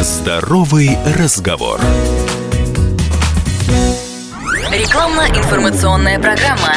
Здоровый разговор. Рекламно-информационная программа.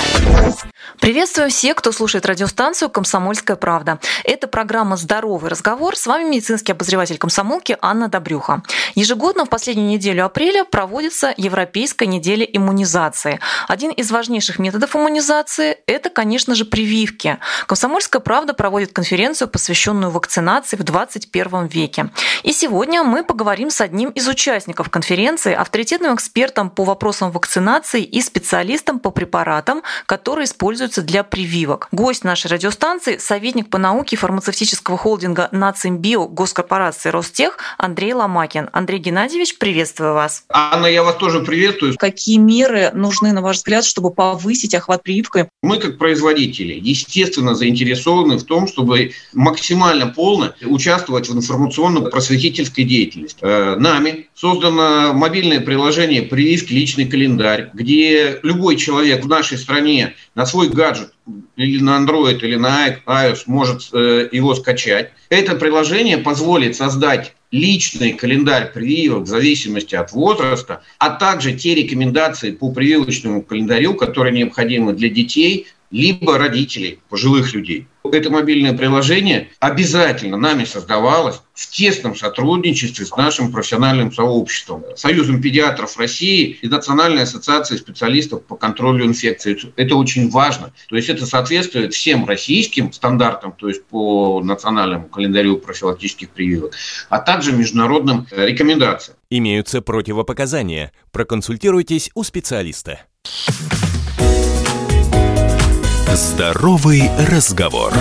Приветствую всех, кто слушает радиостанцию «Комсомольская правда». Это программа «Здоровый разговор». С вами медицинский обозреватель комсомолки Анна Добрюха. Ежегодно в последнюю неделю апреля проводится Европейская неделя иммунизации. Один из важнейших методов иммунизации – это, конечно же, прививки. «Комсомольская правда» проводит конференцию, посвященную вакцинации в 21 веке. И сегодня мы поговорим с одним из участников конференции, авторитетным экспертом по вопросам вакцинации и специалистом по препаратам, которые используются используются для прививок. Гость нашей радиостанции – советник по науке фармацевтического холдинга «Нацимбио» госкорпорации «Ростех» Андрей Ломакин. Андрей Геннадьевич, приветствую вас. Анна, я вас тоже приветствую. Какие меры нужны, на ваш взгляд, чтобы повысить охват прививкой? Мы, как производители, естественно, заинтересованы в том, чтобы максимально полно участвовать в информационно-просветительской деятельности. Э, нами создано мобильное приложение «Прививки. Личный календарь», где любой человек в нашей стране на свой гаджет или на Android, или на iOS может э, его скачать. Это приложение позволит создать личный календарь прививок в зависимости от возраста, а также те рекомендации по прививочному календарю, которые необходимы для детей, либо родителей, пожилых людей. Это мобильное приложение обязательно нами создавалось в тесном сотрудничестве с нашим профессиональным сообществом, Союзом педиатров России и Национальной ассоциацией специалистов по контролю инфекций. Это очень важно. То есть это соответствует всем российским стандартам, то есть по национальному календарю профилактических прививок, а также международным э, рекомендациям. Имеются противопоказания. Проконсультируйтесь у специалиста. Здоровый разговор.